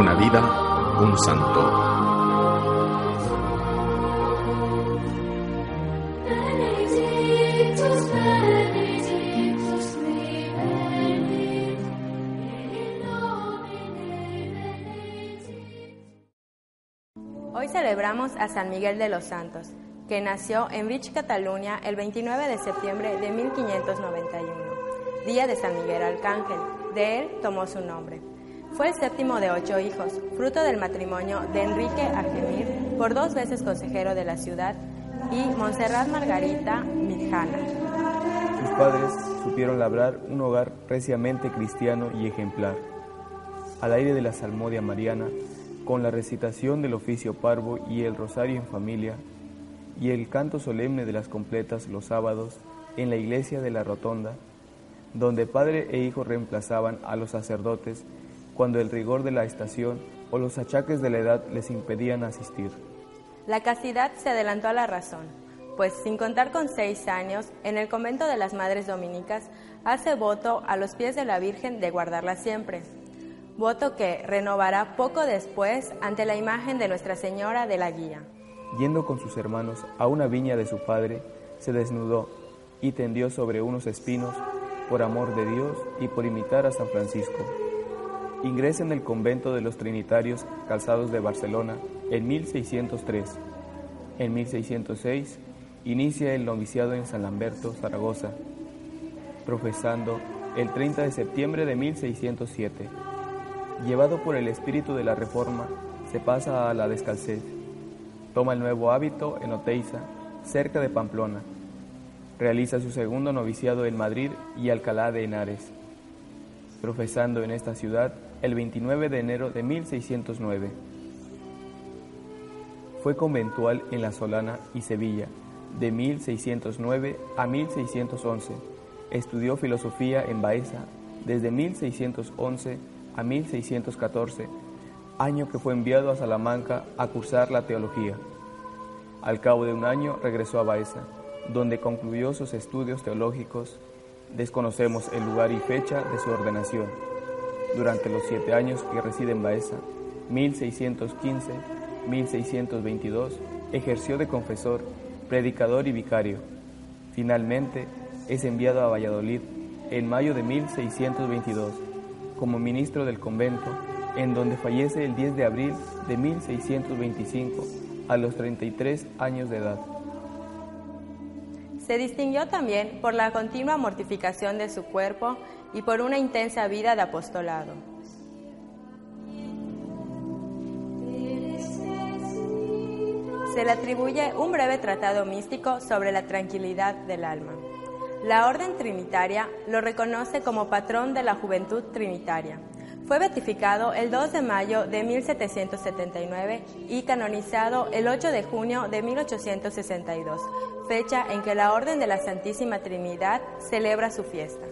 vida, un santo. Hoy celebramos a San Miguel de los Santos, que nació en Vich, Cataluña, el 29 de septiembre de 1591, día de San Miguel Arcángel. De él tomó su nombre. Fue el séptimo de ocho hijos, fruto del matrimonio de Enrique Argemir, por dos veces consejero de la ciudad, y Montserrat Margarita Mijana. Sus padres supieron labrar un hogar reciamente cristiano y ejemplar. Al aire de la salmodia mariana, con la recitación del oficio parvo y el rosario en familia, y el canto solemne de las completas los sábados en la iglesia de la Rotonda, donde padre e hijo reemplazaban a los sacerdotes cuando el rigor de la estación o los achaques de la edad les impedían asistir. La castidad se adelantó a la razón, pues sin contar con seis años, en el convento de las Madres Dominicas hace voto a los pies de la Virgen de guardarla siempre, voto que renovará poco después ante la imagen de Nuestra Señora de la Guía. Yendo con sus hermanos a una viña de su padre, se desnudó y tendió sobre unos espinos por amor de Dios y por imitar a San Francisco. Ingresa en el convento de los Trinitarios Calzados de Barcelona en 1603. En 1606 inicia el noviciado en San Lamberto, Zaragoza, profesando el 30 de septiembre de 1607. Llevado por el espíritu de la reforma, se pasa a la descalcez. Toma el nuevo hábito en Oteiza, cerca de Pamplona. Realiza su segundo noviciado en Madrid y Alcalá de Henares, profesando en esta ciudad el 29 de enero de 1609. Fue conventual en La Solana y Sevilla de 1609 a 1611. Estudió filosofía en Baeza desde 1611 a 1614, año que fue enviado a Salamanca a cursar la teología. Al cabo de un año regresó a Baeza, donde concluyó sus estudios teológicos. Desconocemos el lugar y fecha de su ordenación. Durante los siete años que reside en Baeza, 1615-1622, ejerció de confesor, predicador y vicario. Finalmente, es enviado a Valladolid en mayo de 1622 como ministro del convento, en donde fallece el 10 de abril de 1625 a los 33 años de edad. Se distinguió también por la continua mortificación de su cuerpo y por una intensa vida de apostolado. Se le atribuye un breve tratado místico sobre la tranquilidad del alma. La Orden Trinitaria lo reconoce como patrón de la juventud trinitaria. Fue beatificado el 2 de mayo de 1779 y canonizado el 8 de junio de 1862, fecha en que la Orden de la Santísima Trinidad celebra su fiesta.